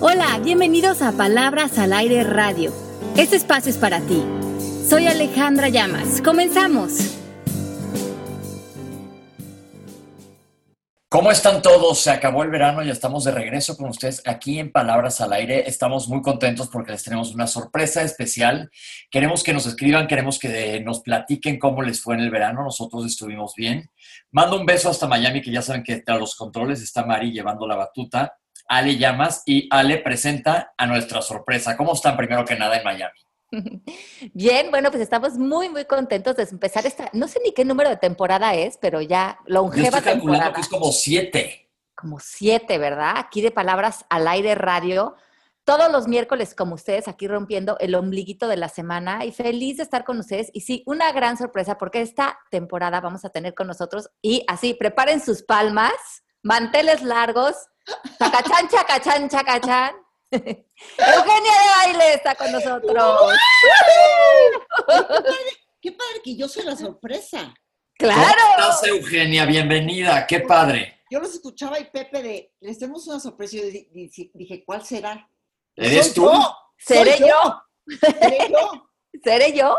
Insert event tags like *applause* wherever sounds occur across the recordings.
Hola, bienvenidos a Palabras al Aire Radio. Este espacio es para ti. Soy Alejandra Llamas. Comenzamos. ¿Cómo están todos? Se acabó el verano y estamos de regreso con ustedes aquí en Palabras al Aire. Estamos muy contentos porque les tenemos una sorpresa especial. Queremos que nos escriban, queremos que nos platiquen cómo les fue en el verano. Nosotros estuvimos bien. Mando un beso hasta Miami, que ya saben que tras los controles está Mari llevando la batuta. Ale Llamas y Ale presenta a nuestra sorpresa. ¿Cómo están primero que nada en Miami? *laughs* Bien, bueno, pues estamos muy, muy contentos de empezar esta, no sé ni qué número de temporada es, pero ya longeva Yo estoy calculando que es como siete. Como siete, ¿verdad? Aquí de Palabras al Aire Radio. Todos los miércoles, como ustedes, aquí rompiendo el ombliguito de la semana y feliz de estar con ustedes. Y sí, una gran sorpresa porque esta temporada vamos a tener con nosotros y así, preparen sus palmas, manteles largos, chacachán, chacachán, chacachán. *laughs* Eugenia de baile está con nosotros. Qué padre, que yo soy la sorpresa. Claro. ¿Cómo estás, Eugenia? Bienvenida. Qué padre. Yo los escuchaba y Pepe de, les tenemos una sorpresa. Yo dije, ¿cuál será? ¿Eres tú? ¿Seré yo? ¿Seré yo? *laughs* ¿Seré yo?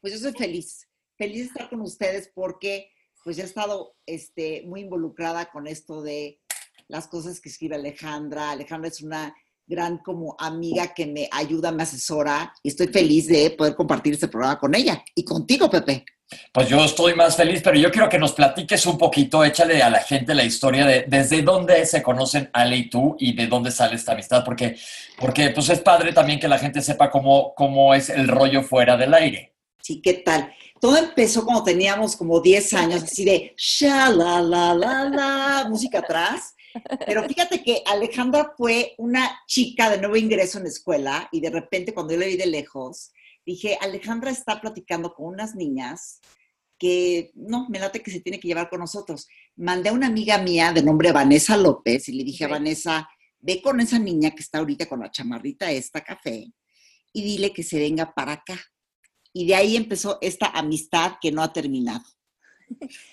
Pues yo soy feliz. Feliz de estar con ustedes porque pues he estado este, muy involucrada con esto de las cosas que escribe Alejandra. Alejandra es una gran como amiga que me ayuda, me asesora y estoy feliz de poder compartir este programa con ella y contigo, Pepe. Pues yo estoy más feliz, pero yo quiero que nos platiques un poquito, échale a la gente la historia de desde dónde se conocen Ale y tú y de dónde sale esta amistad, porque, porque pues es padre también que la gente sepa cómo, cómo es el rollo fuera del aire. Sí, ¿qué tal? Todo empezó cuando teníamos como 10 años, así de sha la la la la, música atrás. Pero fíjate que Alejandra fue una chica de nuevo ingreso en la escuela y de repente cuando yo le vi de lejos, dije, Alejandra está platicando con unas niñas que no, me late que se tiene que llevar con nosotros. Mandé a una amiga mía de nombre Vanessa López y le dije a Vanessa, ve con esa niña que está ahorita con la chamarrita esta café y dile que se venga para acá. Y de ahí empezó esta amistad que no ha terminado.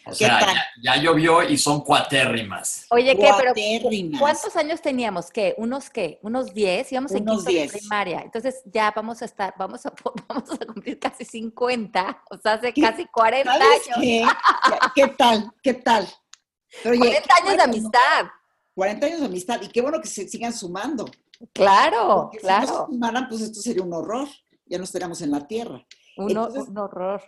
O sea, ya, llovió y son cuatérrimas. Oye, ¿qué? Pero ¿cuántos años teníamos? ¿Qué? ¿Unos qué? ¿Unos 10? Íbamos en quinto de primaria. Entonces ya vamos a estar, vamos a, *laughs* vamos a cumplir casi 50, o sea, hace casi 40 años. Qué? ¿Qué tal? ¿Qué tal? 40 años de amistad. 40 años de amistad. Y qué bueno que se sigan sumando. Claro, claro. Si no se sumaran, pues esto sería un horror. Ya no estaríamos en la tierra. Un, horror.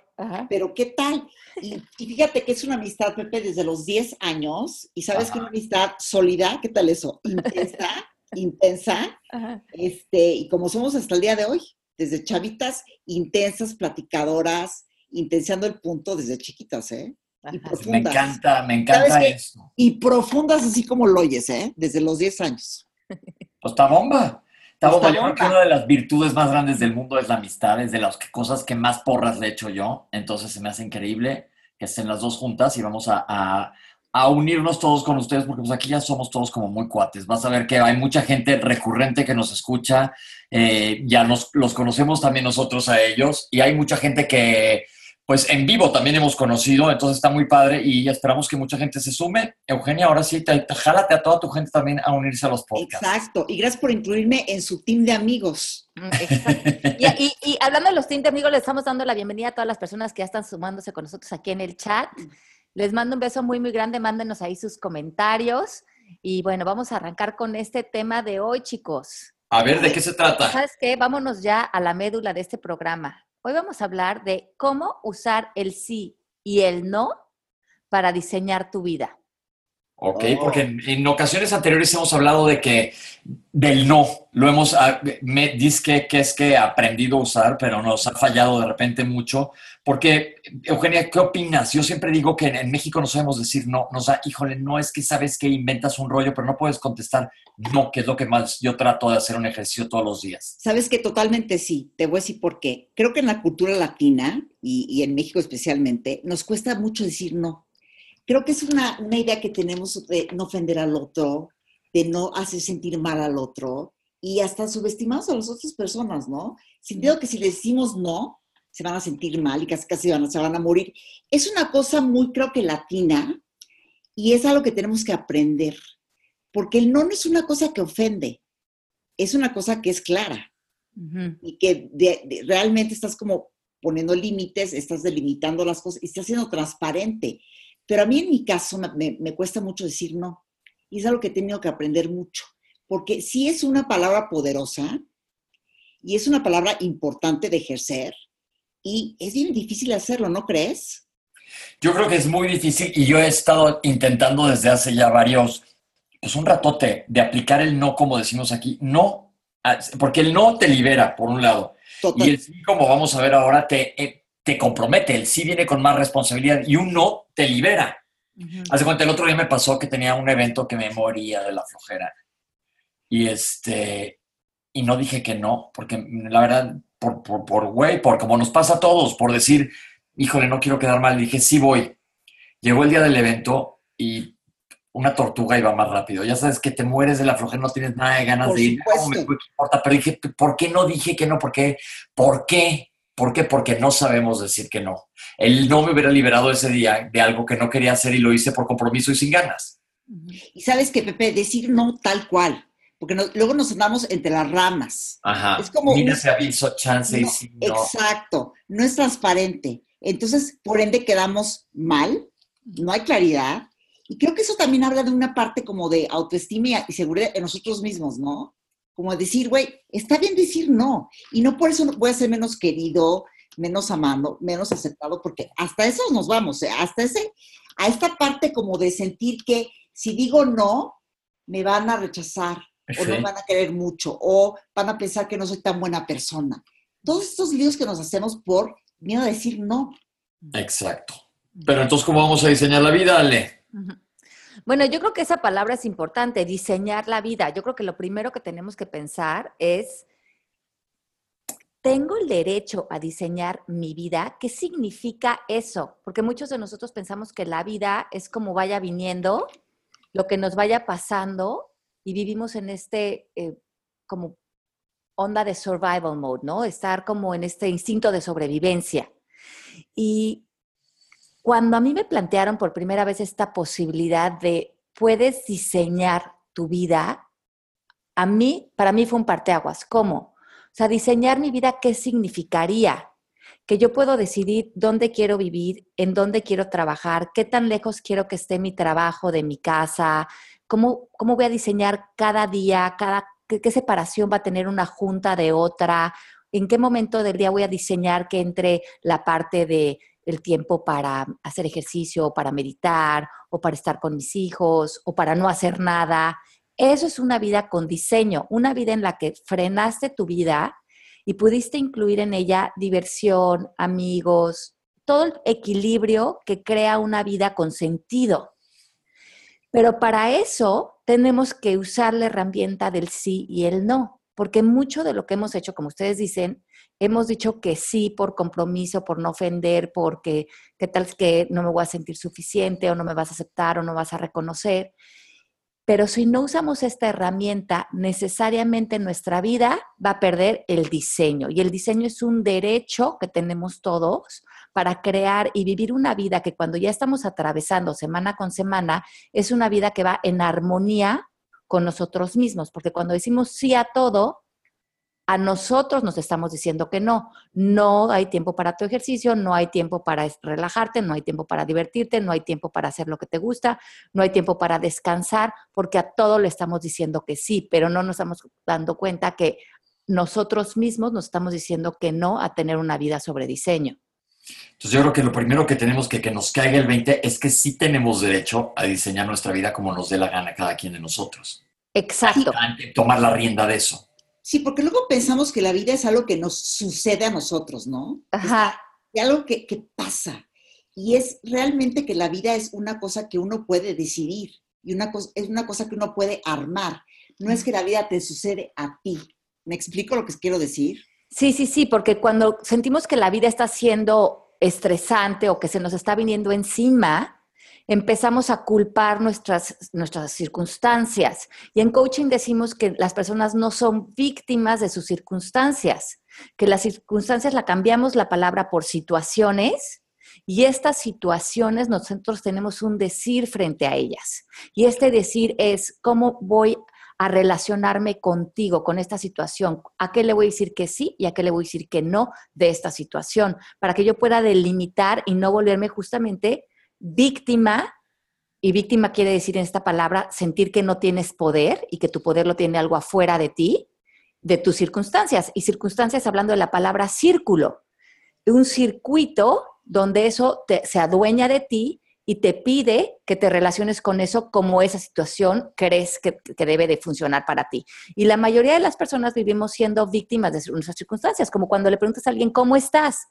Pero ¿qué tal? Y, fíjate que es una amistad, Pepe, desde los 10 años. Y sabes que una amistad sólida, ¿qué tal eso? Intensa, *laughs* intensa. Este, y como somos hasta el día de hoy, desde chavitas intensas, platicadoras, intensando el punto desde chiquitas, ¿eh? Y profundas. Me encanta, me encanta eso. Y profundas así como lo oyes, ¿eh? Desde los 10 años. Pues está bomba. Tavo, yo creo que una de las virtudes más grandes del mundo es la amistad, es de las cosas que más porras le he hecho yo. Entonces se me hace increíble que estén las dos juntas y vamos a, unirnos todos con ustedes porque pues aquí ya somos todos como muy cuates. Vas a ver que hay mucha gente recurrente que nos escucha, eh, ya nos, los conocemos también nosotros a ellos y hay mucha gente que pues en vivo también hemos conocido, entonces está muy padre y esperamos que mucha gente se sume. Eugenia, ahora sí, te, jálate a toda tu gente también a unirse a los podcasts. Exacto, y gracias por incluirme en su team de amigos. Mm, y, hablando de los team de amigos, les estamos dando la bienvenida a todas las personas que ya están sumándose con nosotros aquí en el chat. Les mando un beso muy, muy grande, mándenos ahí sus comentarios. Y bueno, vamos a arrancar con este tema de hoy, chicos. A ver, ¿de qué se trata? ¿Sabes qué? Vámonos ya a la médula de este programa. Hoy vamos a hablar de cómo usar el sí y el no para diseñar tu vida. Ok, oh. porque en, ocasiones anteriores hemos hablado de que del no, lo hemos, ah, me dice que, es que he aprendido a usar, pero nos ha fallado de repente mucho. Porque, Eugenia, ¿qué opinas? Yo siempre digo que en, México no sabemos decir no, nos da, híjole, no es que sabes que inventas un rollo, pero no puedes contestar no, que es lo que más yo trato de hacer un ejercicio todos los días. Sabes que totalmente sí, te voy a decir por qué. Creo que en la cultura latina y, y en México especialmente, nos cuesta mucho decir no creo que es una, idea que tenemos de no ofender al otro, de no hacer sentir mal al otro y hasta subestimamos a las otras personas, ¿no? Sintiendo que si le decimos no, se van a sentir mal y casi casi van, se van a morir. Es una cosa muy, creo que latina y es algo que tenemos que aprender, porque el no no es una cosa que ofende. es una cosa que es clara y que realmente estás como poniendo límites, estás delimitando las cosas y estás siendo transparente. Pero a mí en mi caso me, me, cuesta mucho decir no. Y es algo que he tenido que aprender mucho. Porque sí es una palabra poderosa y es una palabra importante de ejercer y es bien difícil hacerlo, ¿no crees? Yo creo que es muy difícil y yo he estado intentando desde hace ya varios, pues un ratote, de aplicar el no como decimos aquí. No, porque el no te libera, por un lado. Y el sí, como vamos a ver ahora, te, eh, te compromete. El sí viene con más responsabilidad y un no te libera. Hace cuenta, el otro día me pasó que tenía un evento que me moría de la flojera. Y este, y no dije que no, porque la verdad, por, por, por güey, por como nos pasa a todos, por decir, híjole, no quiero quedar mal, dije, sí voy. Llegó el día del evento y una tortuga iba más rápido. Ya sabes que te mueres de la flojera, no tienes nada de ganas de ir. No me importa, pero dije, ¿por qué no dije que no? ¿Por qué? ¿Por qué? ¿Por qué? Porque no sabemos decir que no. Él no me hubiera liberado ese día de algo que no quería hacer y lo hice por compromiso y sin ganas. Y sabes que, Pepe, decir no tal cual, porque luego nos andamos entre las ramas. Ajá. Es como Mira ese aviso, chance y si no. Exacto, no es transparente. Entonces, por ende, quedamos mal, no hay claridad. Y creo que eso también habla de una parte como de autoestima y seguridad en nosotros mismos, ¿no? Como decir, güey, está bien decir no. Y no por eso voy a ser menos querido, menos amado, menos aceptado, porque hasta eso nos vamos, ¿eh? hasta ese, a esta parte como de sentir que si digo no, me van a rechazar, o no van a querer mucho, o van a pensar que no soy tan buena persona. Todos estos líos que nos hacemos por miedo a decir no. Exacto. Pero entonces, ¿cómo vamos a diseñar la vida, Ale? Bueno, yo creo que esa palabra es importante, diseñar la vida. Yo creo que lo primero que tenemos que pensar es, ¿tengo el derecho a diseñar mi vida? ¿Qué significa eso? Porque muchos de nosotros pensamos que la vida es como vaya viniendo, lo que nos vaya pasando y vivimos en este eh, como onda de survival mode, ¿no? Estar como en este instinto de sobrevivencia. Y cuando a mí me plantearon por primera vez esta posibilidad de puedes diseñar tu vida, a mí, para mí fue un parteaguas. ¿Cómo? O sea, diseñar mi vida, ¿qué significaría? Que yo puedo decidir dónde quiero vivir, en dónde quiero trabajar, qué tan lejos quiero que esté mi trabajo de mi casa, cómo, cómo voy a diseñar cada día, cada, qué, separación va a tener una junta de otra, en qué momento del día voy a diseñar que entre la parte de el tiempo para hacer ejercicio, para meditar, o para estar con mis hijos, o para no hacer nada. Eso es una vida con diseño, una vida en la que frenaste tu vida y pudiste incluir en ella diversión, amigos, todo el equilibrio que crea una vida con sentido. Pero para eso tenemos que usar la herramienta del sí y el no, porque mucho de lo que hemos hecho, como ustedes dicen, hemos dicho que sí por compromiso, por no ofender, porque qué tal que no me voy a sentir suficiente o no me vas a aceptar o no vas a reconocer. Pero si no usamos esta herramienta, necesariamente nuestra vida va a perder el diseño. Y el diseño es un derecho que tenemos todos para crear y vivir una vida que cuando ya estamos atravesando semana con semana, es una vida que va en armonía con nosotros mismos, porque cuando decimos sí a todo, a nosotros nos estamos diciendo que no. No hay tiempo para tu ejercicio, no hay tiempo para relajarte, no hay tiempo para divertirte, no hay tiempo para hacer lo que te gusta, no hay tiempo para descansar, porque a todo le estamos diciendo que sí, pero no nos estamos dando cuenta que nosotros mismos nos estamos diciendo que no a tener una vida sobre diseño. Entonces yo creo que lo primero que tenemos que que nos caiga el 20 es que sí tenemos derecho a diseñar nuestra vida como nos dé la gana cada quien de nosotros. Exacto. tomar la rienda de eso. Sí, porque luego pensamos que la vida es algo que nos sucede a nosotros, ¿no? Ajá. Es algo que, que pasa. Y es realmente que la vida es una cosa que uno puede decidir y una cosa, es una cosa que uno puede armar. No es que la vida te sucede a ti. ¿Me explico lo que quiero decir? Sí, sí, sí, porque cuando sentimos que la vida está siendo estresante o que se nos está viniendo encima, empezamos a culpar nuestras, nuestras circunstancias. Y en coaching decimos que las personas no son víctimas de sus circunstancias, que las circunstancias la cambiamos la palabra por situaciones y estas situaciones nosotros tenemos un decir frente a ellas. Y este decir es cómo voy a relacionarme contigo, con esta situación? ¿A qué le voy a decir que sí y a qué le voy a decir que no de esta situación? Para que yo pueda delimitar y no volverme justamente víctima. Y víctima quiere decir en esta palabra sentir que no tienes poder y que tu poder lo tiene algo afuera de ti, de tus circunstancias. Y circunstancias hablando de la palabra círculo. Un circuito donde eso se adueña de ti y te pide que te relaciones con eso como esa situación crees que, que, debe de funcionar para ti. Y la mayoría de las personas vivimos siendo víctimas de nuestras circunstancias, como cuando le preguntas a alguien, ¿cómo estás?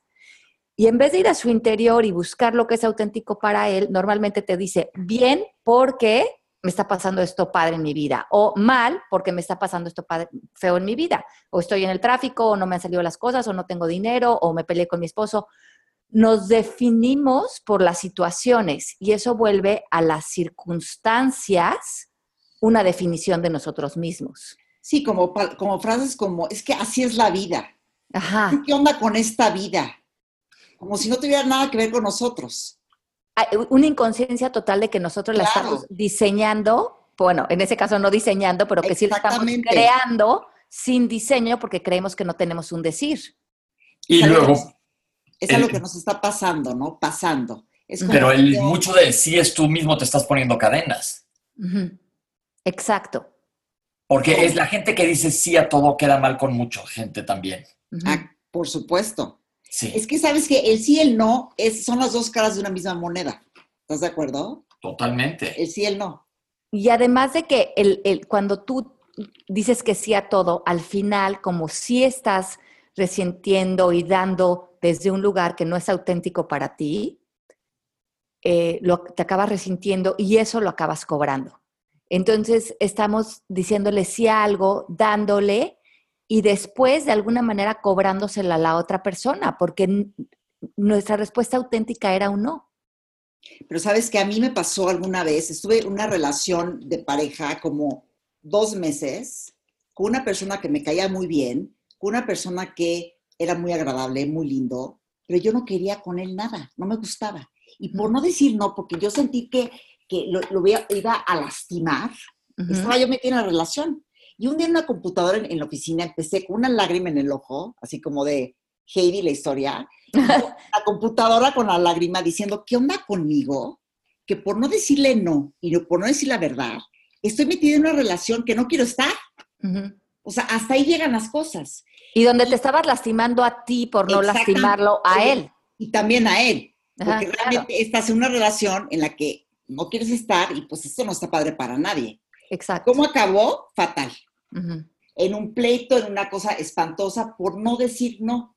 Y en vez de ir a su interior y buscar lo que es auténtico para él, normalmente te dice, bien, porque me está pasando esto padre en mi vida, o mal, porque me está pasando esto padre, feo en mi vida, o estoy en el tráfico, o no me han salido las cosas, o no tengo dinero, o me peleé con mi esposo nos definimos por las situaciones y eso vuelve a las circunstancias una definición de nosotros mismos. Sí, como, como frases como, es que así es la vida. Ajá. ¿Qué onda con esta vida? Como si no tuviera nada que ver con nosotros. Hay una inconsciencia total de que nosotros la estamos diseñando, bueno, en ese caso no diseñando, pero que sí la estamos creando sin diseño porque creemos que no tenemos un decir. Y luego, es a lo que nos está pasando, ¿no? Pasando. pero el, mucho de sí es tú mismo te estás poniendo cadenas. Exacto. Porque es la gente que dice sí a todo queda mal con mucha gente también. Ah, por supuesto. Sí. Es que sabes que el sí y el no es, son las dos caras de una misma moneda. ¿Estás de acuerdo? Totalmente. El sí y el no. Y además de que el, el, cuando tú dices que sí a todo, al final, como si estás resintiendo y dando desde un lugar que no es auténtico para ti, eh, lo, te acabas resintiendo y eso lo acabas cobrando. Entonces estamos diciéndole sí a algo, dándole y después de alguna manera cobrándosela a la otra persona, porque nuestra respuesta auténtica era un no. Pero sabes que a mí me pasó alguna vez, estuve en una relación de pareja como dos meses con una persona que me caía muy bien, una persona que era muy agradable, muy lindo, pero yo no quería con él nada, no me gustaba. Y por no decir no, porque yo sentí que, que lo, iba a lastimar, estaba yo metida en la relación. Y un día en una computadora en, la oficina empecé con una lágrima en el ojo, así como de Heidi la historia, *laughs* la computadora con la lágrima diciendo, ¿qué onda conmigo? Que por no decirle no y por no decir la verdad, estoy metida en una relación que no quiero estar. O sea, hasta ahí llegan las cosas. Y donde te estabas lastimando a ti por no lastimarlo a él. Y también a él. Porque realmente estás en una relación en la que no quieres estar y pues esto no está padre para nadie. Exacto. ¿Cómo acabó? Fatal. En un pleito, en una cosa espantosa por no decir no.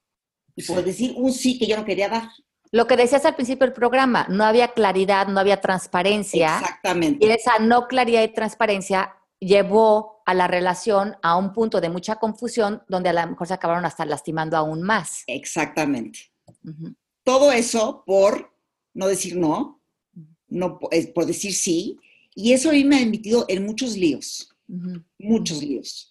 Y por decir un sí que yo no quería dar. Lo que decías al principio del programa, no había claridad, no había transparencia. Exactamente. Y esa no claridad y transparencia llevó a la relación a un punto de mucha confusión donde a lo mejor se acabaron hasta lastimando aún más. Exactamente. Todo eso por no decir no, no por decir sí, y eso a mí me ha emitido en muchos líos, muchos líos.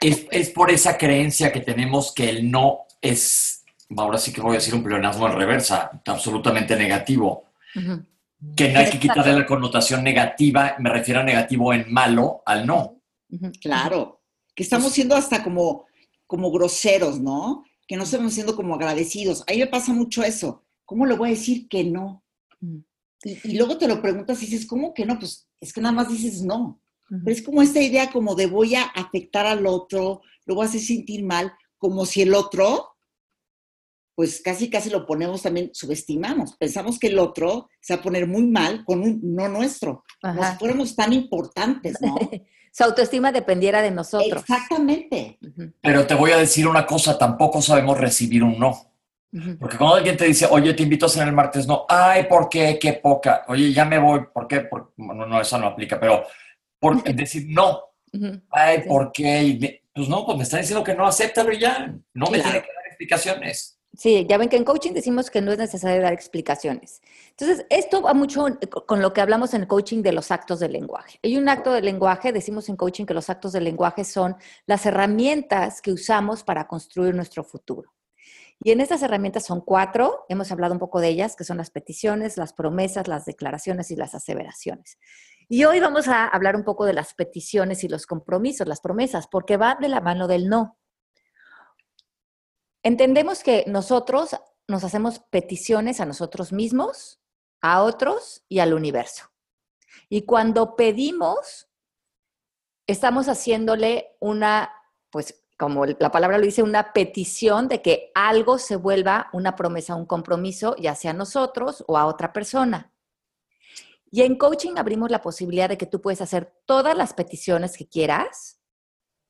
Es, por esa creencia que tenemos que el no es, ahora sí que voy a decir un pleonasmo en reversa, absolutamente negativo que no hay que quitarle la connotación negativa, me refiero a negativo en malo al no. Claro, que estamos siendo hasta como, como groseros, ¿no? Que no estamos siendo como agradecidos. A mí me pasa mucho eso. ¿Cómo le voy a decir que no? Y, luego te lo preguntas y dices, ¿cómo que no? Pues es que nada más dices no. Pero es como esta idea como de voy a afectar al otro, lo voy a hacer sentir mal, como si el otro pues casi casi lo ponemos también, subestimamos. Pensamos que el otro se va a poner muy mal con un no nuestro. Como si fuéramos tan importantes, ¿no? *laughs* Su autoestima dependiera de nosotros. Exactamente. Pero te voy a decir una cosa, tampoco sabemos recibir un no. Porque cuando alguien te dice, oye, te invito a cenar el martes, no, ay, ¿por qué? Qué poca. Oye, ya me voy, ¿por qué? no, no, eso no aplica, pero por decir no. Ay, ¿por qué? Pues no, pues me están diciendo que no, acéptalo y ya. No me tiene que dar explicaciones. Sí, ya ven que en coaching decimos que no es necesario dar explicaciones. Entonces, esto va mucho con lo que hablamos en coaching de los actos del lenguaje. Hay un acto de lenguaje, decimos en coaching que los actos del lenguaje son las herramientas que usamos para construir nuestro futuro. Y en estas herramientas son cuatro, hemos hablado un poco de ellas, que son las peticiones, las promesas, las declaraciones y las aseveraciones. Y hoy vamos a hablar un poco de las peticiones y los compromisos, las promesas, porque va de la mano del no. Entendemos que nosotros nos hacemos peticiones a nosotros mismos, a otros y al universo. Y cuando pedimos, estamos haciéndole una, pues como la palabra lo dice, una petición de que algo se vuelva una promesa, un compromiso, ya sea a nosotros o a otra persona. Y en coaching abrimos la posibilidad de que tú puedes hacer todas las peticiones que quieras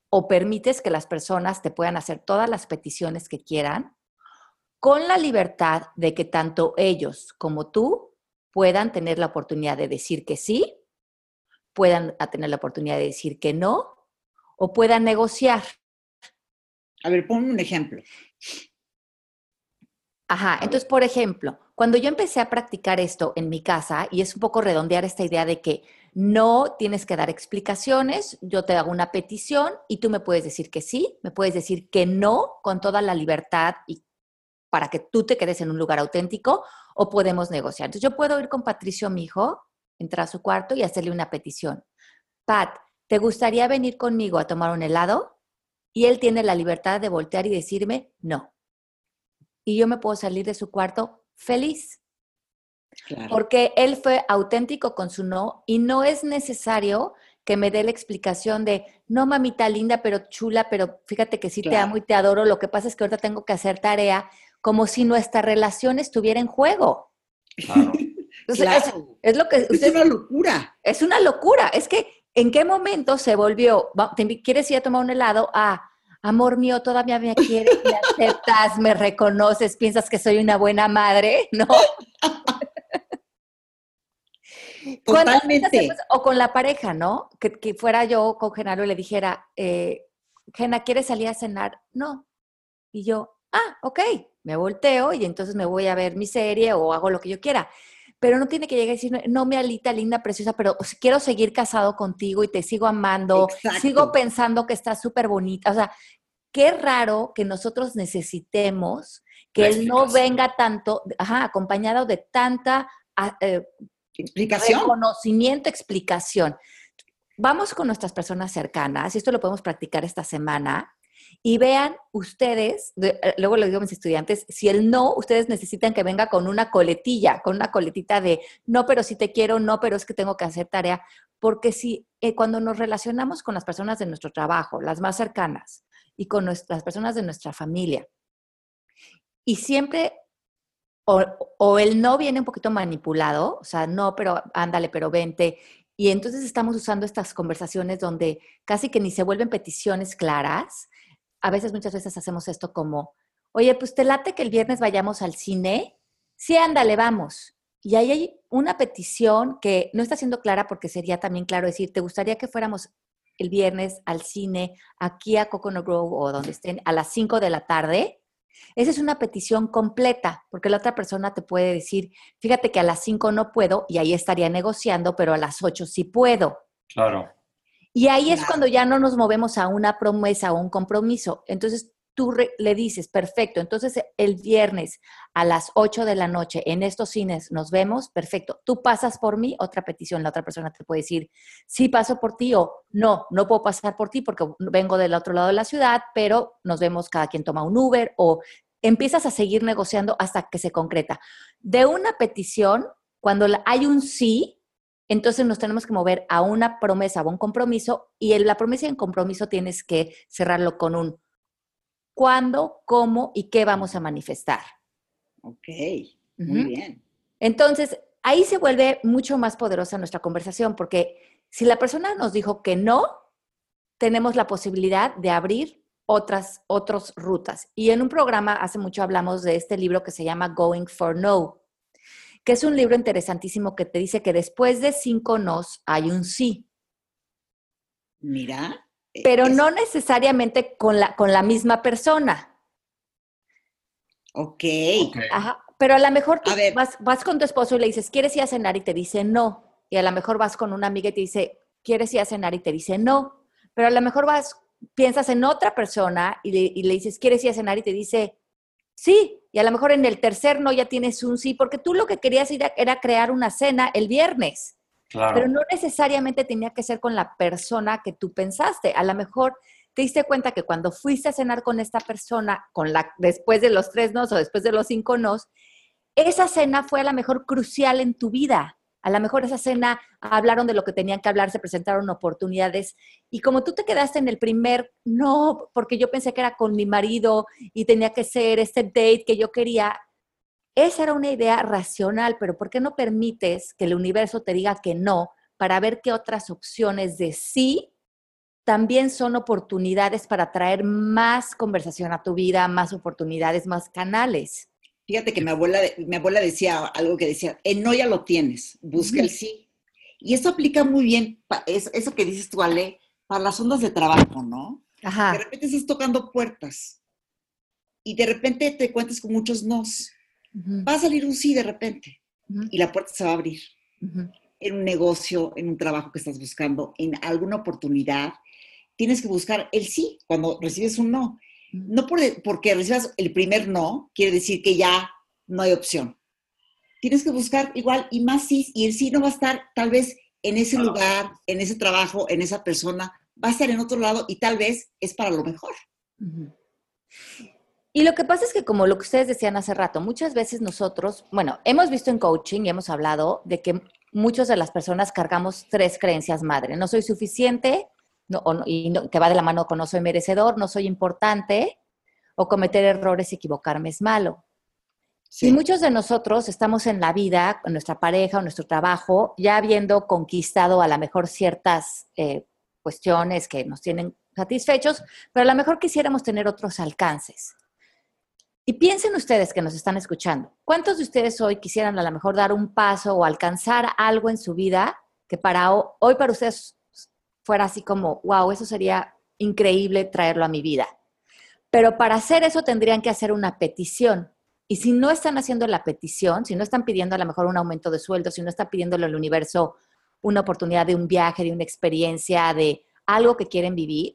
o permites que las personas te puedan hacer todas las peticiones que quieran con la libertad de que tanto ellos como tú puedan tener la oportunidad de decir que sí, puedan tener la oportunidad de decir que no o puedan negociar. A ver, ponme un ejemplo. Ajá, entonces, por ejemplo, cuando yo empecé a practicar esto en mi casa, y es un poco redondear esta idea de que no tienes que dar explicaciones, yo te hago una petición y tú me puedes decir que sí, me puedes decir que no con toda la libertad y para que tú te quedes en un lugar auténtico o podemos negociar. Entonces yo puedo ir con Patricio, mi hijo, entrar a su cuarto y hacerle una petición. Pat, ¿te gustaría venir conmigo a tomar un helado? Y él tiene la libertad de voltear y decirme no y yo me puedo salir de su cuarto feliz. Porque él fue auténtico con su no y no es necesario que me dé la explicación de, no mamita linda, pero chula, pero fíjate que sí te amo y te adoro, lo que pasa es que ahorita tengo que hacer tarea, como si nuestra relación estuviera en juego. Claro. *laughs* es, lo que... es una locura. Es una locura. Es que, ¿en qué momento se volvió, quieres ir a tomar un helado? a amor mío, todavía me quieres, me aceptas, me reconoces, piensas que soy una buena madre, ¿no? *laughs* Totalmente. O con la pareja, ¿no? Que, fuera yo con Genaro y le dijera, eh, Gena, ¿quieres salir a cenar? No. Y yo, ah, ok, me volteo y entonces me voy a ver mi serie o hago lo que yo quiera. Pero no tiene que llegar y decir, no, me alita, linda, preciosa, pero quiero seguir casado contigo y te sigo amando, sigo pensando que estás súper bonita. O sea, qué raro que nosotros necesitemos que él no venga tanto, ajá, acompañado de tanta ah, eh, explicación. Reconocimiento, explicación. Vamos con nuestras personas cercanas, y esto lo podemos practicar esta semana, y vean ustedes, eh, luego lo digo a mis estudiantes, si el no, ustedes necesitan que venga con una coletilla, con una coletita de no, pero si te quiero, no, pero es que tengo que hacer tarea, porque si eh, cuando nos relacionamos con las personas de nuestro trabajo, las más cercanas, y con las personas de nuestra familia. Y siempre, o, el no viene un poquito manipulado, o sea, no, pero ándale, pero vente. Y entonces estamos usando estas conversaciones donde casi que ni se vuelven peticiones claras. A veces, muchas veces hacemos esto como, oye, pues te late que el viernes vayamos al cine. Sí, ándale, vamos. Y ahí hay una petición que no está siendo clara porque sería también claro decir, ¿te gustaría que fuéramos el viernes al cine aquí a Coconut Grove o donde estén a las 5 de la tarde, esa es una petición completa, porque la otra persona te puede decir, fíjate que a las 5 no puedo y ahí estaría negociando, pero a las 8 sí puedo. Claro. Y ahí es cuando ya no nos movemos a una promesa o un compromiso. Entonces, tú le dices, perfecto, entonces el viernes a las 8 de la noche en estos cines nos vemos, perfecto. Tú pasas por mí, otra petición, la otra persona te puede decir, sí paso por ti o no, no puedo pasar por ti porque vengo del otro lado de la ciudad, pero nos vemos, cada quien toma un Uber o empiezas a seguir negociando hasta que se concreta. De una petición, cuando hay un sí, entonces nos tenemos que mover a una promesa o un compromiso y en la promesa y el compromiso tienes que cerrarlo con un cuándo, cómo y qué vamos a manifestar. Ok, muy bien. Entonces, ahí se vuelve mucho más poderosa nuestra conversación, porque si la persona nos dijo que no, tenemos la posibilidad de abrir otras, otras rutas. Y en un programa hace mucho hablamos de este libro que se llama Going for No, que es un libro interesantísimo que te dice que después de cinco nos hay un sí. Mira. Pero no necesariamente con la, con la misma persona. Ok. Ajá. Pero a lo mejor tú vas, vas, con tu esposo y le dices, ¿quieres ir a cenar? Y te dice no. Y a lo mejor vas con una amiga y te dice, ¿quieres ir a cenar? Y te dice no. Pero a lo mejor vas, piensas en otra persona y le, y le dices, ¿quieres ir a cenar? Y te dice sí. Y a lo mejor en el tercer no ya tienes un sí, porque tú lo que querías ir era crear una cena el viernes. Pero no necesariamente tenía que ser con la persona que tú pensaste. A lo mejor te diste cuenta que cuando fuiste a cenar con esta persona, con la, después de los tres nos o después de los cinco nos, esa cena fue a lo mejor crucial en tu vida. A lo mejor esa cena hablaron de lo que tenían que hablar, se presentaron oportunidades. Y como tú te quedaste en el primer, no, porque yo pensé que era con mi marido y tenía que ser este date que yo quería, esa era una idea racional, pero ¿por qué no permites que el universo te diga que no para ver qué otras opciones de sí también son oportunidades para traer más conversación a tu vida, más oportunidades, más canales? Fíjate que mi abuela, mi abuela decía algo que decía, el no ya lo tienes, busca el sí. Y eso aplica muy bien, eso que dices tú, Ale, para las ondas de trabajo, ¿no? De repente estás tocando puertas y de repente te cuentas con muchos nos. Va a salir un sí de repente y la puerta se va a abrir. En un negocio, en un trabajo que estás buscando, en alguna oportunidad, tienes que buscar el sí cuando recibes un no no porque recibas el primer no, quiere decir que ya no hay opción. Tienes que buscar igual y más sí, y el sí no va a estar tal vez en ese lugar, en ese trabajo, en esa persona, va a estar en otro lado y tal vez es para lo mejor. Y lo que pasa es que como lo que ustedes decían hace rato, muchas veces nosotros, bueno, hemos visto en coaching y hemos hablado de que muchas de las personas cargamos tres creencias madre. No soy suficiente, y que va de la mano con no soy merecedor, no soy importante, o cometer errores y equivocarme es malo. Y muchos de nosotros estamos en la vida, con nuestra pareja o nuestro trabajo, ya habiendo conquistado a lo mejor ciertas eh, cuestiones que nos tienen satisfechos, pero a lo mejor quisiéramos tener otros alcances. Y piensen ustedes que nos están escuchando, ¿cuántos de ustedes hoy quisieran a lo mejor dar un paso o alcanzar algo en su vida que para hoy para ustedes fuera así como, wow, eso sería increíble traerlo a mi vida. Pero para hacer eso tendrían que hacer una petición. Y si no están haciendo la petición, si no están pidiendo a lo mejor un aumento de sueldo, si no están pidiéndole al universo una oportunidad de un viaje, de una experiencia, de algo que quieren vivir,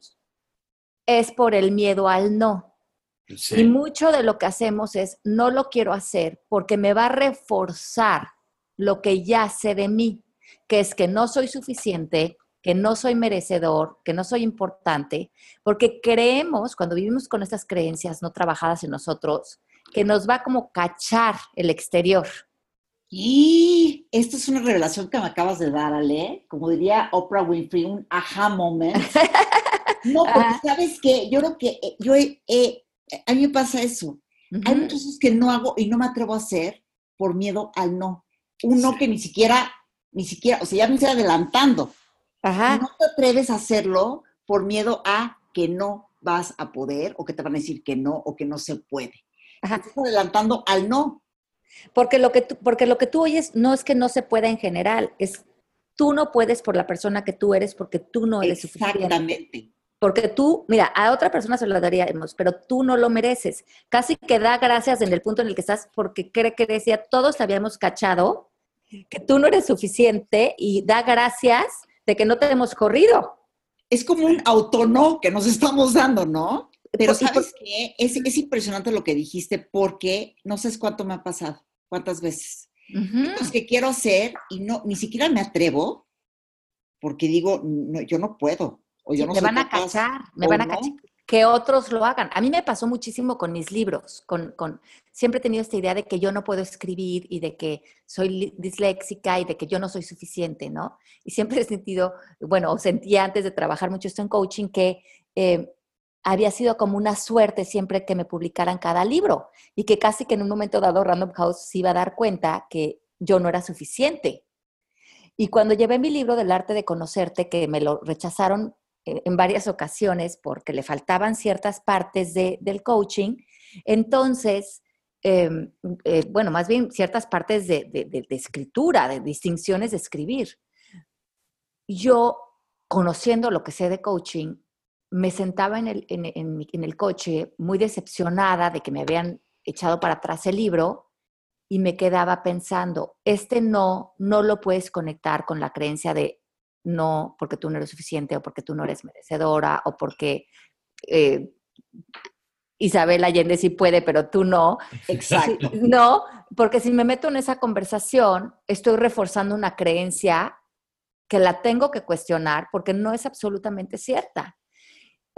es por el miedo al no. Y mucho de lo que hacemos es, no lo quiero hacer porque me va a reforzar lo que ya sé de mí, que es que no soy suficiente, que no soy merecedor, que no soy importante, porque creemos, cuando vivimos con estas creencias no trabajadas en nosotros, que nos va como cachar el exterior. Y esto es una revelación que me acabas de dar, Ale, como diría Oprah Winfrey, un aha moment. *laughs* No, porque sabes que yo creo que eh, yo a mí me pasa eso. Hay muchas cosas que no hago y no me atrevo a hacer por miedo al no. Un no que ni siquiera, ni siquiera, o sea, ya me estoy adelantando. No te atreves a hacerlo por miedo a que no vas a poder o que te van a decir que no o que no se puede. Estás adelantando al no. Porque lo, que tú, porque lo que tú oyes no es que no se pueda en general, es tú no puedes por la persona que tú eres porque tú no eres suficiente. Exactamente. Porque tú, mira, a otra persona se lo daríamos, pero tú no lo mereces. Casi que da gracias en el punto en el que estás porque cree que decía, todos te habíamos cachado, que tú no eres suficiente y da gracias de que no te hemos corrido. Es como un autónomo que nos estamos dando, ¿no? Pero sabes qué, es, es, impresionante lo que dijiste porque no sabes cuánto me ha pasado, cuántas veces. Uh que quiero hacer y no, ni siquiera me atrevo porque digo, no, yo no puedo. O yo no me van a cachar, me van a cachar que otros lo hagan. A mí me pasó muchísimo con mis libros, con, con, siempre he tenido esta idea de que yo no puedo escribir y de que soy disléxica y de que yo no soy suficiente, ¿no? Y siempre he sentido, bueno, sentía antes de trabajar mucho esto en coaching que eh, había sido como una suerte siempre que me publicaran cada libro y que casi que en un momento dado Random House se iba a dar cuenta que yo no era suficiente. Y cuando llevé mi libro del arte de conocerte, que me lo rechazaron en varias ocasiones porque le faltaban ciertas partes del coaching. Entonces, em, eh, bueno, más bien ciertas partes de, escritura, de distinciones de escribir. Yo, conociendo lo que sé de coaching, me sentaba en el, en el coche muy decepcionada de que me habían echado para atrás el libro y me quedaba pensando, este no, no lo puedes conectar con la creencia de no porque tú no eres suficiente o porque tú no eres merecedora o porque eh, Isabel Allende sí puede, pero tú no. *laughs* Exacto. No, porque si me meto en esa conversación, estoy reforzando una creencia que la tengo que cuestionar porque no es absolutamente cierta.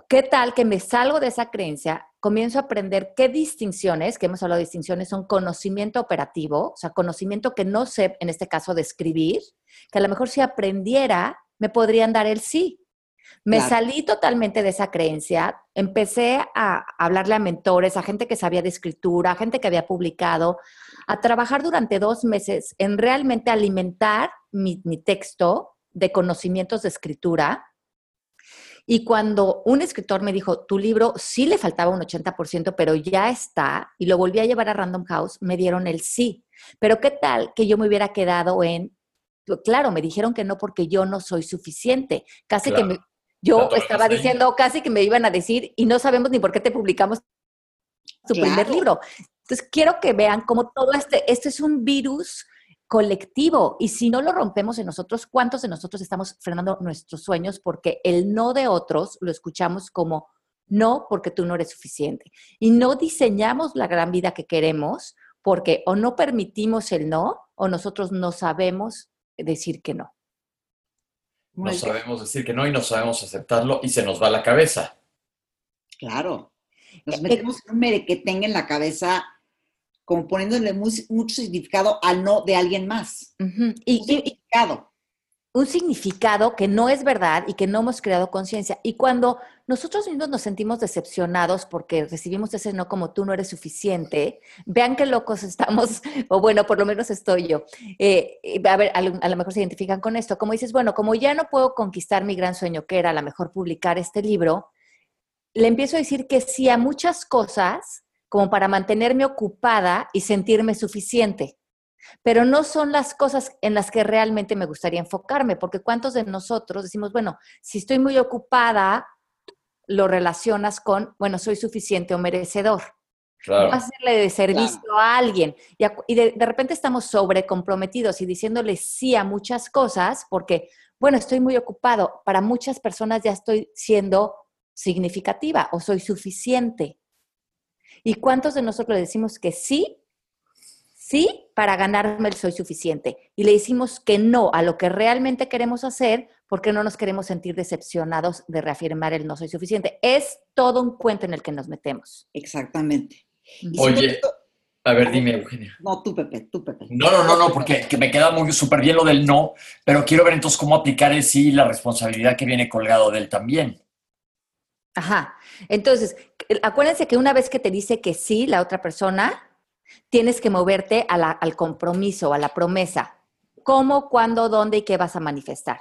¿Qué tal que me salgo de esa creencia, comienzo a aprender qué distinciones, que hemos hablado de distinciones, son conocimiento operativo, o sea, conocimiento que no sé, en este caso, de escribir, que a lo mejor si aprendiera, me podrían dar el sí. Me salí totalmente de esa creencia, empecé a hablarle a mentores, a gente que sabía de escritura, a gente que había publicado, a trabajar durante dos meses en realmente alimentar mi, mi texto de conocimientos de escritura y cuando un escritor me dijo, tu libro sí le faltaba un 80%, pero ya está, y lo volví a llevar a Random House, me dieron el sí. Pero ¿qué tal que yo me hubiera quedado en, claro, me dijeron que no porque yo no soy suficiente. Casi que yo estaba diciendo, casi que me iban a decir, y no sabemos ni por qué te publicamos tu primer libro. Entonces, quiero que vean cómo todo este, este es un virus colectivo. Y si no lo rompemos en nosotros, ¿cuántos de nosotros estamos frenando nuestros sueños? Porque el no de otros lo escuchamos como no porque tú no eres suficiente. Y no diseñamos la gran vida que queremos porque o no permitimos el no o nosotros no sabemos decir que no. No sabemos decir que no y no sabemos aceptarlo y se nos va la cabeza. Claro. Nos eh, metemos en un tenga en la cabeza como poniéndole mucho significado al no de alguien más. y, un significado. Un significado que no es verdad y que no hemos creado conciencia. Y cuando nosotros mismos nos sentimos decepcionados porque recibimos ese no como tú no eres suficiente, vean qué locos estamos, *laughs* o bueno, por lo menos estoy yo. Eh, a ver, a lo, mejor se identifican con esto. Como dices, bueno, como ya no puedo conquistar mi gran sueño, que era a lo mejor publicar este libro, le empiezo a decir que sí a muchas cosas como para mantenerme ocupada y sentirme suficiente. Pero no son las cosas en las que realmente me gustaría enfocarme, porque ¿cuántos de nosotros decimos, bueno, si estoy muy ocupada, lo relacionas con, bueno, soy suficiente o merecedor? Claro. hacerle de servicio a alguien. Y, de, de, repente estamos sobrecomprometidos y diciéndole sí a muchas cosas porque, bueno, estoy muy ocupado. Para muchas personas ya estoy siendo significativa o soy suficiente. ¿Y cuántos de nosotros le decimos que sí? Sí, para ganarme el soy suficiente. Y le decimos que no a lo que realmente queremos hacer porque no nos queremos sentir decepcionados de reafirmar el no soy suficiente. Es todo un cuento en el que nos metemos. Exactamente. Oye, a ver, dime, Eugenia. No, tú, Pepe, tú, Pepe. No, no, no, no, porque me queda muy súper bien lo del no, pero quiero ver entonces cómo aplicar el sí y la responsabilidad que viene colgado de él también. Ajá. Entonces, acuérdense que una vez que te dice que sí la otra persona, tienes que moverte al compromiso, a la promesa. ¿Cómo, cuándo, dónde y qué vas a manifestar?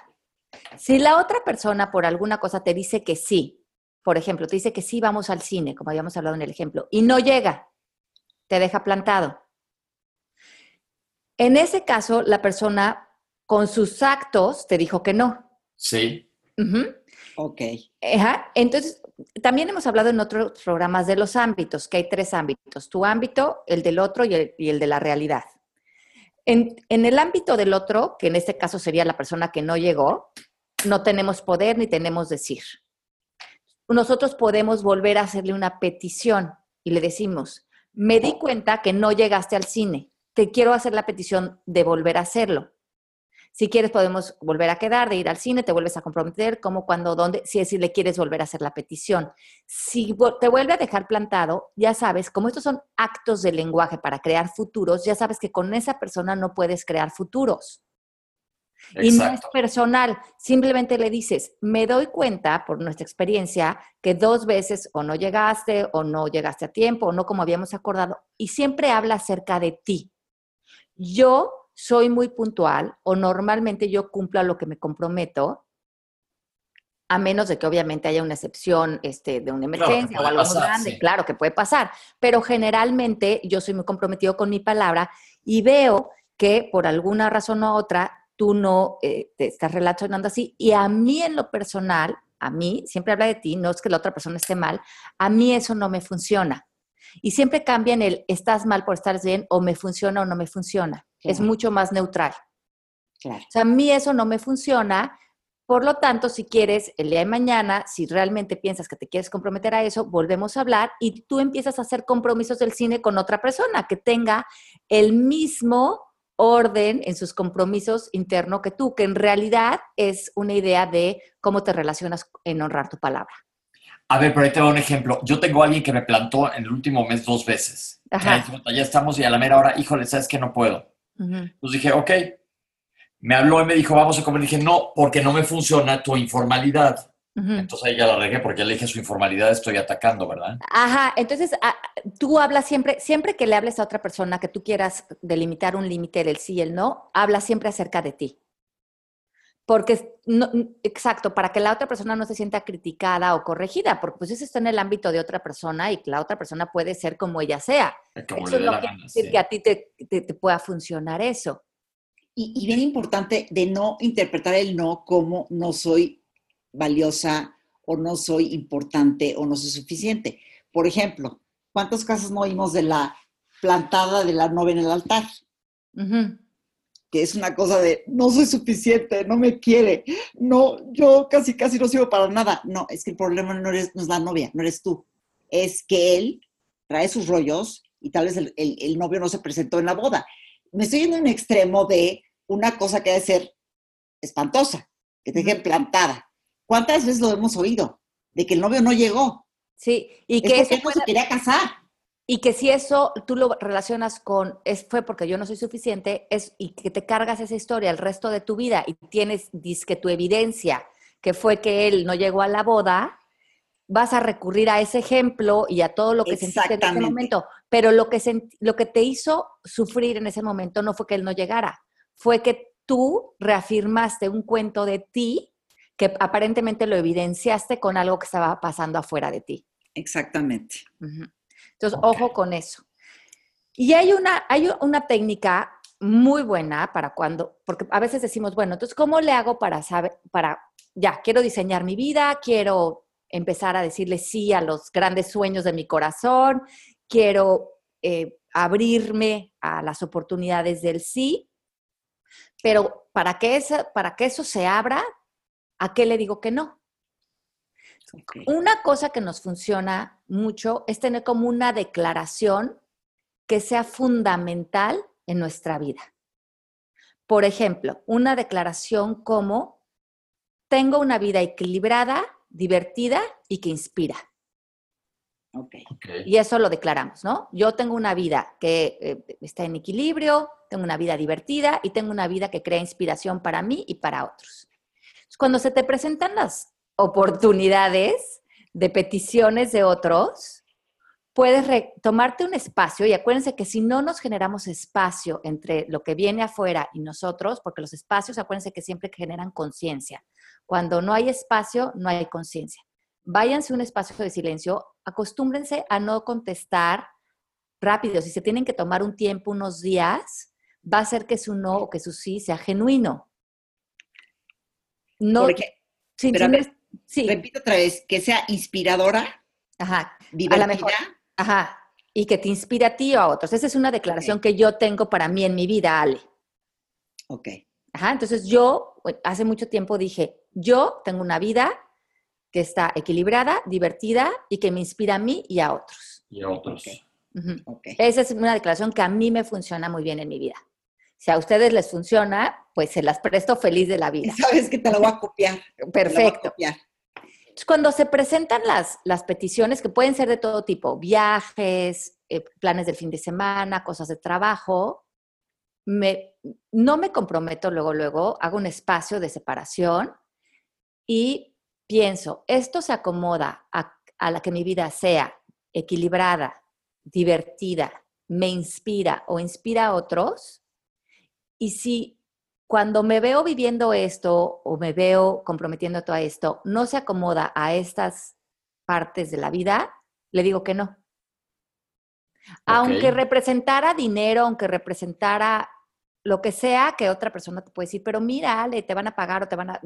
Si la otra persona por alguna cosa te dice que sí, por ejemplo, te dice que sí vamos al cine, como habíamos hablado en el ejemplo, y no llega, te deja plantado. En ese caso, la persona con sus actos te dijo que no. Sí. Ok. Entonces, también hemos hablado en otros programas de los ámbitos, que hay tres ámbitos, tu ámbito, el del otro y el, de la realidad. En, en, el ámbito del otro, que en este caso sería la persona que no llegó, no tenemos poder ni tenemos decir. Nosotros podemos volver a hacerle una petición y le decimos, me di cuenta que no llegaste al cine, te quiero hacer la petición de volver a hacerlo. Si quieres, podemos volver a quedar, de ir al cine, te vuelves a comprometer, cómo, cuándo, dónde, si, si le quieres volver a hacer la petición. Si te vuelve a dejar plantado, ya sabes, como estos son actos de lenguaje para crear futuros, ya sabes que con esa persona no puedes crear futuros. Y no es personal, simplemente le dices, me doy cuenta por nuestra experiencia que dos veces o no llegaste o no llegaste a tiempo o no como habíamos acordado y siempre habla acerca de ti. Yo soy muy puntual o normalmente yo cumplo a lo que me comprometo, a menos de que obviamente haya una excepción este, de una emergencia o algo muy grande, claro que puede pasar, pero generalmente yo soy muy comprometido con mi palabra y veo que por alguna razón u otra tú no eh, te estás relacionando así y a mí en lo personal, a mí, siempre habla de ti, no es que la otra persona esté mal, a mí eso no me funciona. Y siempre cambian el estás mal por estar bien o me funciona o no me funciona. Es mucho más neutral. Claro. O sea, a mí eso no me funciona. Por lo tanto, si quieres, el día de mañana, si realmente piensas que te quieres comprometer a eso, volvemos a hablar y tú empiezas a hacer compromisos del cine con otra persona que tenga el mismo orden en sus compromisos internos que tú, que en realidad es una idea de cómo te relacionas en honrar tu palabra. A ver, pero ahí te doy un ejemplo. Yo tengo a alguien que me plantó en el último mes dos veces. Ya, estamos y a la mera hora, híjole, ¿sabes que No puedo. Entonces dije, ok. Me habló y me dijo, vamos a comer. dije, no, porque no me funciona tu informalidad. Entonces ahí ya la regué porque le dije su informalidad estoy atacando, ¿verdad? Ajá, entonces ah, tú hablas siempre, siempre que le hables a otra persona que tú quieras delimitar un límite del sí y el no, habla siempre acerca de ti. Porque, no, exacto, para que la otra persona no se sienta criticada o corregida, porque pues eso está en el ámbito de otra persona y que la otra persona puede ser como ella sea. eso no quiere decir que a ti te, te, pueda funcionar eso. Y, y bien importante de no interpretar el no como no soy valiosa o no soy importante o no soy suficiente. Por ejemplo, ¿cuántos casos no oímos de la plantada de la novia en el altar? Que es una cosa de, no soy suficiente, no me quiere, no, yo casi, casi no sirvo para nada. No, es que el problema no, eres, no es la novia, no eres tú. Es que él trae sus rollos y tal vez el, el novio no se presentó en la boda. Me estoy yendo en un extremo de una cosa que debe ser espantosa, que te deje plantada. ¿Cuántas veces lo hemos oído? De que el novio no llegó. Sí, y que no se quería casar. Y que si eso tú lo relacionas con, es, fue porque yo no soy suficiente, es, y que te cargas esa historia el resto de tu vida y tienes que tu evidencia que fue que él no llegó a la boda, vas a recurrir a ese ejemplo y a todo lo que sentiste en ese momento. Pero lo que, lo que te hizo sufrir en ese momento no fue que él no llegara, fue que tú reafirmaste un cuento de ti que aparentemente lo evidenciaste con algo que estaba pasando afuera de ti. Exactamente. Entonces, ojo con eso. Y hay una, hay una técnica muy buena para cuando, porque a veces decimos, bueno, entonces, ¿cómo le hago para saber, para, ya, quiero diseñar mi vida, quiero empezar a decirle sí a los grandes sueños de mi corazón, quiero eh, abrirme a las oportunidades del sí, pero para que, para que eso se abra, ¿A qué le digo que no? Una cosa que nos funciona mucho es tener como una declaración que sea fundamental en nuestra vida. Por ejemplo, una declaración como, tengo una vida equilibrada, divertida y que inspira. Okay. Y eso lo declaramos, ¿no? Yo tengo una vida que eh, está en equilibrio, tengo una vida divertida y tengo una vida que crea inspiración para mí y para otros. Cuando se te presentan las oportunidades de peticiones de otros, puedes tomarte un espacio y acuérdense que si no nos generamos espacio entre lo que viene afuera y nosotros, porque los espacios, acuérdense que siempre generan conciencia. Cuando no hay espacio, no hay conciencia. Váyanse a un espacio de silencio, acostúmbrense a no contestar rápido. Si se tienen que tomar un tiempo, unos días, va a ser que su no o que su sí sea genuino. No, sí, repito otra vez, que sea inspiradora, ajá, divertida. A mejor, ajá, y que te inspire a ti o a otros. Esa es una declaración que yo tengo para mí en mi vida, Ale. Ok. Ajá, entonces yo hace mucho tiempo dije, yo tengo una vida que está equilibrada, divertida y que me inspira a mí y a otros. Y a otros. Okay. Esa es una declaración que a mí me funciona muy bien en mi vida. Si a ustedes les funciona, pues se las presto feliz de la vida. Sabes que te lo voy a copiar. Perfecto. Cuando se presentan las, las peticiones, que pueden ser de todo tipo, viajes, eh, planes del fin de semana, cosas de trabajo, me, no me comprometo luego, luego, hago un espacio de separación y pienso, esto se acomoda a, a la que mi vida sea equilibrada, divertida, me inspira o inspira a otros, y si cuando me veo viviendo esto o me veo comprometiendo todo esto, no se acomoda a estas partes de la vida, le digo que no. Aunque representara dinero, aunque representara lo que sea que otra persona te puede decir, pero mira, Ale, te van a pagar o te van a...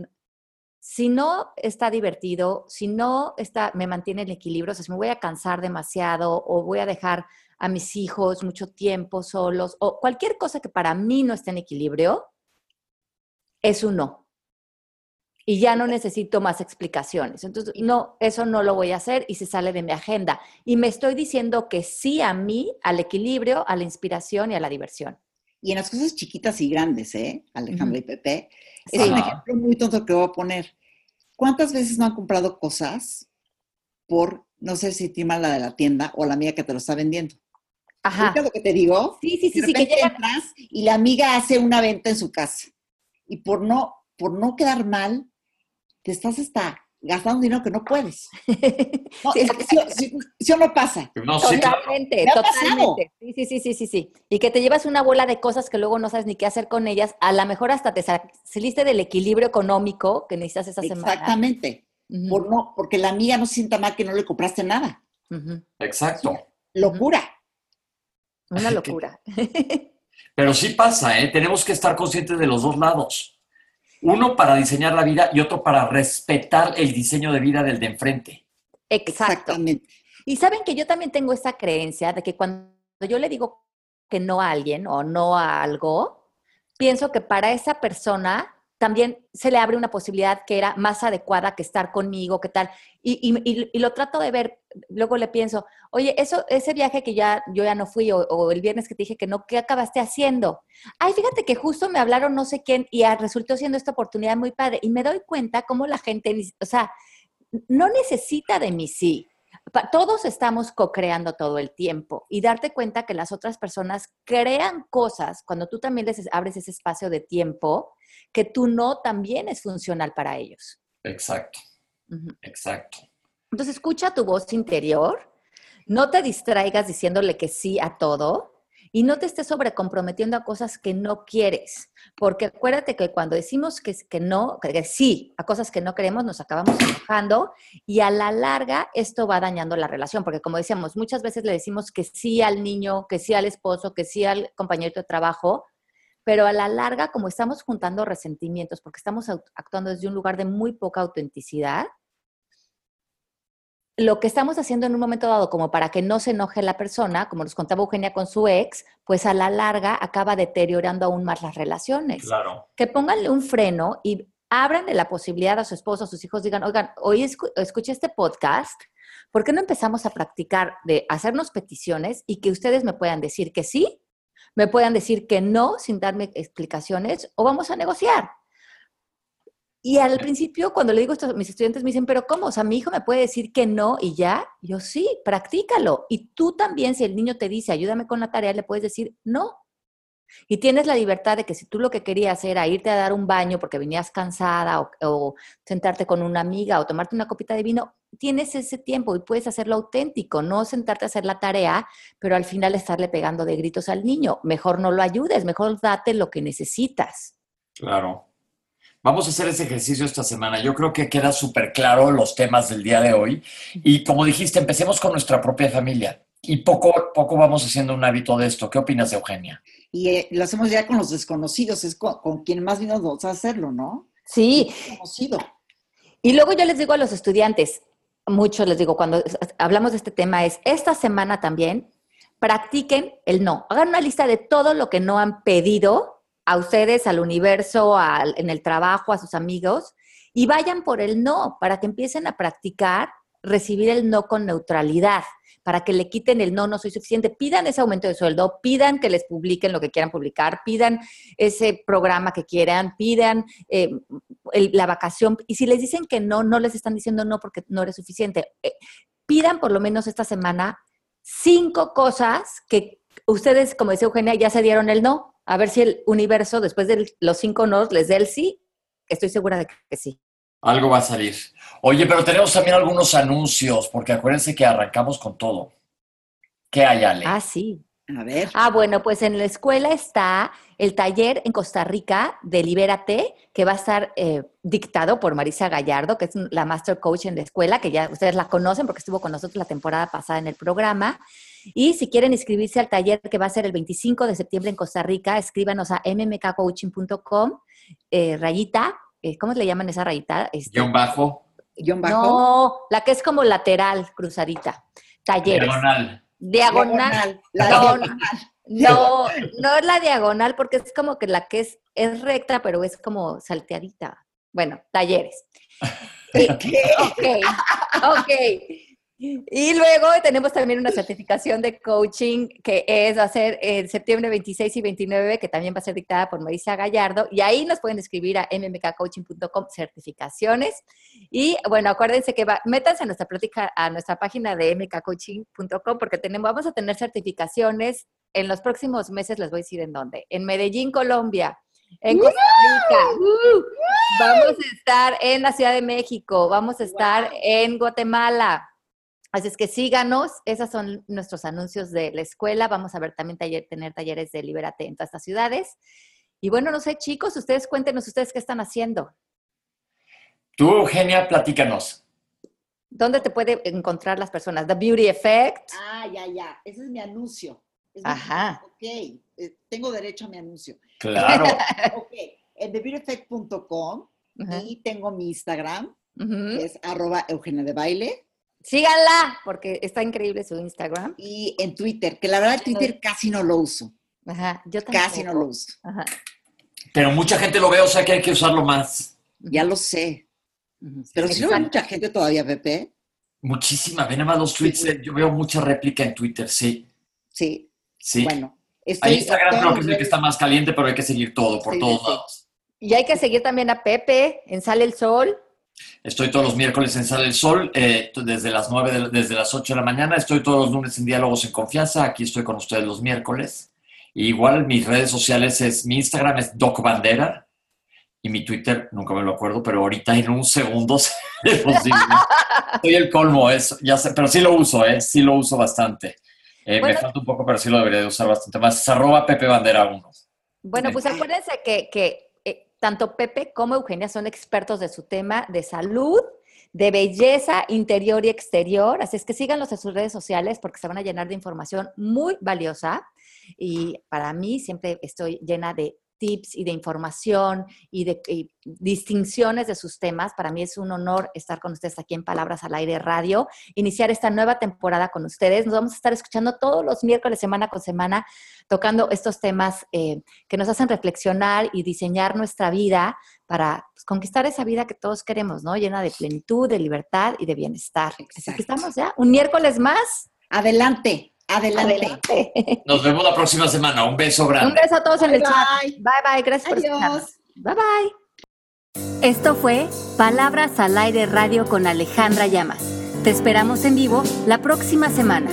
Si no está divertido, si no está, me mantiene el equilibrio, o sea, si me voy a cansar demasiado o voy a dejar a mis hijos mucho tiempo solos o cualquier cosa que para mí no esté en equilibrio, es un no. Y ya no necesito más explicaciones. Entonces, no, eso no lo voy a hacer y se sale de mi agenda. Y me estoy diciendo que sí a mí, al equilibrio, a la inspiración y a la diversión. Y en las cosas chiquitas y grandes, ¿eh? Alejandra y Pepe. Es un ejemplo muy tonto que voy a poner. ¿Cuántas veces no han comprado cosas por, no sé si te la de la tienda o la amiga que te lo está vendiendo? Ajá. lo que te digo? Sí, sí, sí, sí. Que entras y la amiga hace una venta en su casa. Y por no, por no quedar mal, te estás hasta gastando dinero que no puedes. *laughs* No, sí, o no pasa. No, totalmente, totalmente. Sí, sí, sí, sí, sí, Y que te llevas una bola de cosas que luego no sabes ni qué hacer con ellas. A lo mejor hasta te saliste del equilibrio económico que necesitas esa semana. Exactamente. por no, porque la amiga no se sienta mal que no le compraste nada. Exacto. Locura. Una locura. *laughs* Pero sí pasa, ¿eh? Tenemos que estar conscientes de los dos lados. Uno para diseñar la vida y otro para respetar el diseño de vida del de enfrente. Exacto. Y saben que yo también tengo esa creencia de que cuando yo le digo que no a alguien o no a algo, pienso que para esa persona también se le abre una posibilidad que era más adecuada que estar conmigo, qué tal. Y, lo trato de ver, luego le pienso, oye, eso, ese viaje que ya yo ya no fui, o, el viernes que te dije que no, ¿qué acabaste haciendo? Ay, fíjate que justo me hablaron no sé quién y resultó siendo esta oportunidad muy padre. Y me doy cuenta cómo la gente, o sea, no necesita de mí sí. Todos estamos co-creando todo el tiempo y darte cuenta que las otras personas crean cosas cuando tú también les abres ese espacio de tiempo que tú no también es funcional para ellos. Exacto. Exacto. Entonces escucha tu voz interior, no te distraigas diciéndole que sí a todo y no te estés sobrecomprometiendo a cosas que no quieres, porque acuérdate que cuando decimos que, que no, que sí a cosas que no queremos, nos acabamos enojando y a la larga esto va dañando la relación, porque como decíamos, muchas veces le decimos que sí al niño, que sí al esposo, que sí al compañero de trabajo, pero a la larga, como estamos juntando resentimientos, porque estamos actuando desde un lugar de muy poca autenticidad, lo que estamos haciendo en un momento dado, como para que no se enoje la persona, como nos contaba Eugenia con su ex, pues a la larga acaba deteriorando aún más las relaciones. Claro. Que pónganle un freno y abranle la posibilidad a su esposo, a sus hijos, digan, oigan, hoy escuché este podcast, ¿por qué no empezamos a practicar de hacernos peticiones y que ustedes me puedan decir que sí me puedan decir que no sin darme explicaciones o vamos a negociar. Y al principio, cuando le digo esto a mis estudiantes, me dicen, pero ¿cómo? O sea, mi hijo me puede decir que no y ya. Yo sí, practícalo. Y tú también, si el niño te dice, ayúdame con la tarea, le puedes decir no. Y tienes la libertad de que si tú lo que querías era irte a dar un baño porque venías cansada o, sentarte con una amiga o tomarte una copita de vino, tienes ese tiempo y puedes hacerlo auténtico, no sentarte a hacer la tarea, pero al final estarle pegando de gritos al niño. Mejor no lo ayudes, mejor date lo que necesitas. Claro. Vamos a hacer ese ejercicio esta semana. Yo creo que queda súper claro los temas del día de hoy. Y como dijiste, empecemos con nuestra propia familia. Y poco a poco vamos haciendo un hábito de esto. ¿Qué opinas, Eugenia? Y eh, lo hacemos ya con los desconocidos, es con, quien más vino a hacerlo, ¿no? Sí. Y luego yo les digo a los estudiantes, mucho les digo cuando hablamos de este tema, es esta semana también practiquen el no. Hagan una lista de todo lo que no han pedido a ustedes, al universo, en el trabajo, a sus amigos, y vayan por el no para que empiecen a practicar recibir el no con neutralidad para que le quiten el no, no soy suficiente. Pidan ese aumento de sueldo, pidan que les publiquen lo que quieran publicar, pidan ese programa que quieran, pidan eh, la vacación. Y si les dicen que no, no les están diciendo no porque no eres suficiente. Eh, pidan por lo menos esta semana cinco cosas que ustedes, como decía Eugenia, ya se dieron el no. A ver si el universo, después de los cinco no, les dé el sí. Estoy segura de que sí. Algo va a salir. Oye, pero tenemos también algunos anuncios, porque acuérdense que arrancamos con todo. ¿Qué hay, Ale? Ah, sí. A ver. Ah, bueno, pues en la escuela está el taller en Costa Rica de Libérate, que va a estar eh, dictado por Marisa Gallardo, que es la Master Coach en la escuela, que ya ustedes la conocen porque estuvo con nosotros la temporada pasada en el programa. Y si quieren inscribirse al taller que va a ser el 25 de septiembre en Costa Rica, escríbanos a mmkcoaching.com, eh, rayita eh, ¿cómo le llaman esa rayita? Este, guion bajo. Guión bajo. No, la que es como lateral, cruzadita. Talleres. Diagonal. Diagonal. diagonal. no, no es la diagonal porque es como que la que es, es recta, pero es como salteadita. Bueno, talleres. *laughs* ok, ok. Y luego tenemos también una certificación de coaching que es, va a ser en septiembre 26 y 29, que también va a ser dictada por Marisa Gallardo. Y ahí nos pueden escribir a mmkcoaching.com certificaciones. Y bueno, acuérdense que va, métanse a nuestra plática, a nuestra página de mmkcoaching.com porque tenemos, vamos a tener certificaciones. En los próximos meses les voy a decir en dónde. En Medellín, Colombia. En Costa Rica. Vamos a estar en la Ciudad de México. Vamos a estar en Guatemala Así es que síganos, esos son nuestros anuncios de la escuela. Vamos a ver también tener talleres de Libérate en todas estas ciudades. Y bueno, no sé, chicos, ustedes cuéntenos ustedes qué están haciendo. Tú, Eugenia, platícanos. ¿Dónde te puede encontrar las personas? The Beauty Effect. Ah, ya, ya. Ese es mi anuncio. Ajá. ok, eh, tengo derecho a mi anuncio. Claro. *laughs* ok, en thebeautyeffect.com y tengo mi Instagram, que es arroba Eugenia de Baile. Síganla, porque está increíble su Instagram. Y en Twitter, que la verdad Twitter casi no lo uso. Ajá, yo también. Casi no lo uso. Ajá. Pero mucha gente lo ve, o sea que hay que usarlo más. Ya lo sé. Pero si no ve mucha gente todavía, Pepe. Muchísima, ven más los tweets. Yo veo mucha réplica en Twitter, sí. Sí. Sí. Bueno. Ahí Instagram creo que es el que está más caliente, pero hay que seguir todo, por todos lados. Y hay que seguir también a Pepe en Sale el Sol. Estoy todos los miércoles en Sale el Sol, eh, desde las 9, desde las 8 de la mañana. Estoy todos los lunes en Diálogos en Confianza. Aquí estoy con ustedes los miércoles. igual mis redes sociales es, mi Instagram es Doc Bandera y mi Twitter, nunca me lo acuerdo, pero ahorita en un segundo *laughs* es posible. Soy el colmo, eso, ya sé, pero sí lo uso, ¿eh? Sí lo uso bastante. Eh, me falta un poco, pero sí lo debería de usar bastante más. Es arroba Pepe Bandera 1. Bueno, pues acuérdense que, que tanto Pepe como Eugenia son expertos de su tema de salud, de belleza interior y exterior. Así es que síganlos en sus redes sociales porque se van a llenar de información muy valiosa. Y para mí siempre estoy llena de tips y de información y de distinciones de sus temas. Para mí es un honor estar con ustedes aquí en Palabras al Aire Radio, iniciar esta nueva temporada con ustedes. Nos vamos a estar escuchando todos los miércoles, semana con semana, tocando estos temas eh, que nos hacen reflexionar y diseñar nuestra vida para pues, conquistar esa vida que todos queremos, ¿no? Llena de plenitud, de libertad y de bienestar. Así que estamos ya, un miércoles más. Adelante. Adelante. Nos vemos la próxima semana. Un beso grande. Un beso a todos en el chat. Bye bye. Gracias por escucharnos. Bye bye. Esto fue Palabras al Aire Radio con Alejandra Llamas. Te esperamos en vivo la próxima semana.